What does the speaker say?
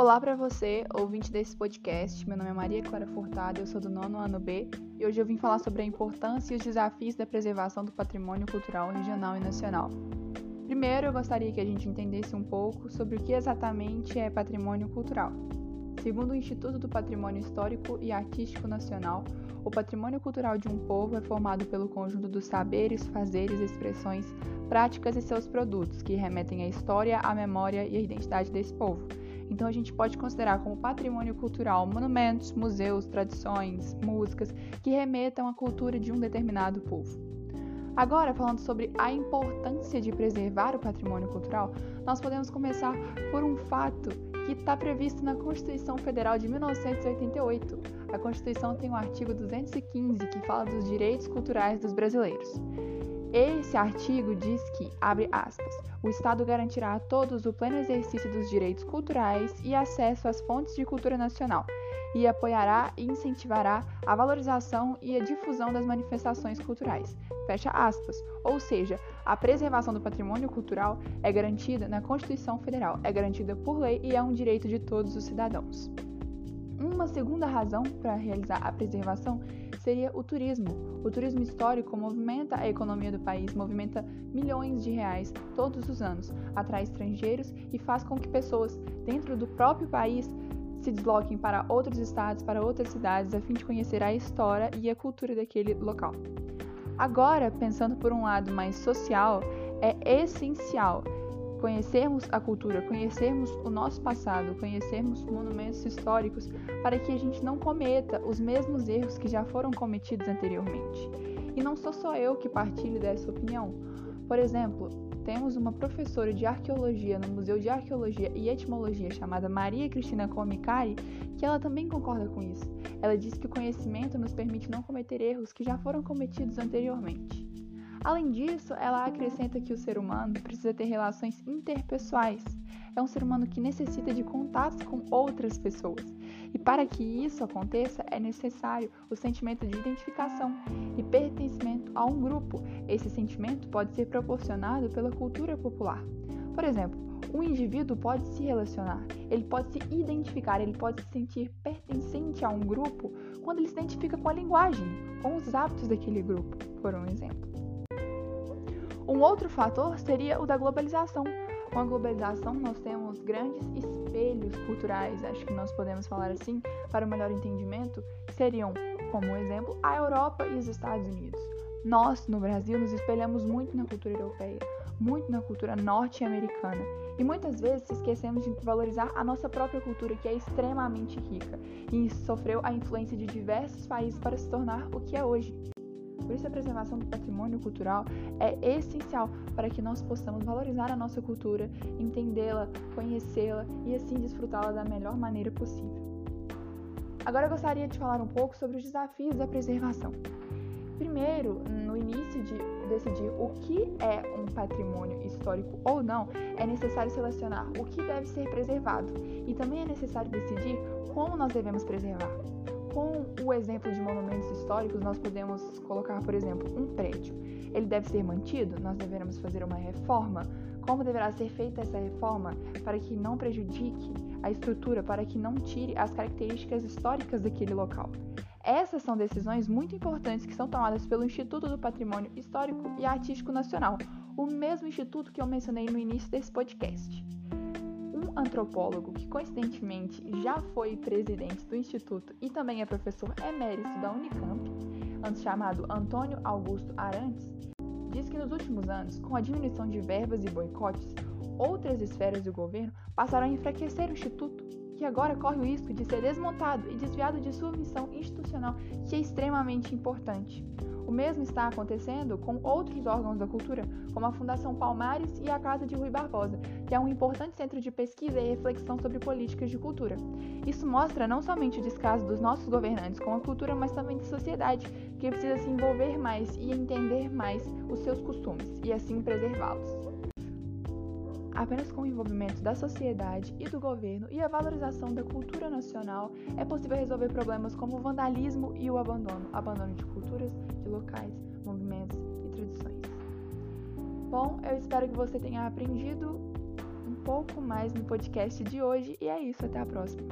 Olá para você, ouvinte desse podcast. Meu nome é Maria Clara Furtado, eu sou do nono ano B e hoje eu vim falar sobre a importância e os desafios da preservação do patrimônio cultural regional e nacional. Primeiro, eu gostaria que a gente entendesse um pouco sobre o que exatamente é patrimônio cultural. Segundo o Instituto do Patrimônio Histórico e Artístico Nacional, o patrimônio cultural de um povo é formado pelo conjunto dos saberes, fazeres, expressões, práticas e seus produtos, que remetem à história, à memória e à identidade desse povo então a gente pode considerar como patrimônio cultural monumentos, museus, tradições, músicas que remetam à cultura de um determinado povo. Agora, falando sobre a importância de preservar o patrimônio cultural, nós podemos começar por um fato que está previsto na Constituição Federal de 1988. A Constituição tem o artigo 215 que fala dos direitos culturais dos brasileiros. Esse artigo diz que, abre aspas, o Estado garantirá a todos o pleno exercício dos direitos culturais e acesso às fontes de cultura nacional, e apoiará e incentivará a valorização e a difusão das manifestações culturais. Fecha aspas. Ou seja, a preservação do patrimônio cultural é garantida na Constituição Federal, é garantida por lei e é um direito de todos os cidadãos. Uma segunda razão para realizar a preservação seria o turismo. O turismo histórico movimenta a economia do país, movimenta milhões de reais todos os anos, atrai estrangeiros e faz com que pessoas dentro do próprio país se desloquem para outros estados, para outras cidades, a fim de conhecer a história e a cultura daquele local. Agora, pensando por um lado mais social, é essencial conhecermos a cultura, conhecermos o nosso passado, conhecermos monumentos históricos, para que a gente não cometa os mesmos erros que já foram cometidos anteriormente. E não sou só eu que partilho dessa opinião. Por exemplo, temos uma professora de arqueologia no Museu de Arqueologia e Etimologia chamada Maria Cristina Comicari, que ela também concorda com isso. Ela diz que o conhecimento nos permite não cometer erros que já foram cometidos anteriormente. Além disso, ela acrescenta que o ser humano precisa ter relações interpessoais. É um ser humano que necessita de contatos com outras pessoas. E para que isso aconteça, é necessário o sentimento de identificação e pertencimento a um grupo. Esse sentimento pode ser proporcionado pela cultura popular. Por exemplo, um indivíduo pode se relacionar, ele pode se identificar, ele pode se sentir pertencente a um grupo quando ele se identifica com a linguagem, com os hábitos daquele grupo, por um exemplo. Um outro fator seria o da globalização. Com a globalização, nós temos grandes espelhos culturais, acho que nós podemos falar assim, para o melhor entendimento, seriam, como exemplo, a Europa e os Estados Unidos. Nós, no Brasil, nos espelhamos muito na cultura europeia, muito na cultura norte-americana, e muitas vezes esquecemos de valorizar a nossa própria cultura, que é extremamente rica e sofreu a influência de diversos países para se tornar o que é hoje. Por isso, a preservação do patrimônio cultural é essencial para que nós possamos valorizar a nossa cultura, entendê-la, conhecê-la e assim desfrutá-la da melhor maneira possível. Agora eu gostaria de falar um pouco sobre os desafios da preservação. Primeiro, no início de decidir o que é um patrimônio histórico ou não, é necessário selecionar o que deve ser preservado e também é necessário decidir como nós devemos preservar. Com o exemplo de monumentos históricos, nós podemos colocar, por exemplo, um prédio. Ele deve ser mantido? Nós devemos fazer uma reforma? Como deverá ser feita essa reforma para que não prejudique a estrutura, para que não tire as características históricas daquele local? Essas são decisões muito importantes que são tomadas pelo Instituto do Patrimônio Histórico e Artístico Nacional, o mesmo instituto que eu mencionei no início desse podcast antropólogo que coincidentemente já foi presidente do instituto e também é professor emérito da Unicamp, antes chamado Antônio Augusto Arantes, diz que nos últimos anos, com a diminuição de verbas e boicotes, outras esferas do governo passaram a enfraquecer o instituto, que agora corre o risco de ser desmontado e desviado de sua missão institucional, que é extremamente importante. O mesmo está acontecendo com outros órgãos da cultura, como a Fundação Palmares e a Casa de Rui Barbosa, que é um importante centro de pesquisa e reflexão sobre políticas de cultura. Isso mostra não somente o descaso dos nossos governantes com a cultura, mas também da sociedade, que precisa se envolver mais e entender mais os seus costumes e assim preservá-los. Apenas com o envolvimento da sociedade e do governo e a valorização da cultura nacional é possível resolver problemas como o vandalismo e o abandono, abandono de culturas, de locais, movimentos e tradições. Bom, eu espero que você tenha aprendido um pouco mais no podcast de hoje. E é isso, até a próxima.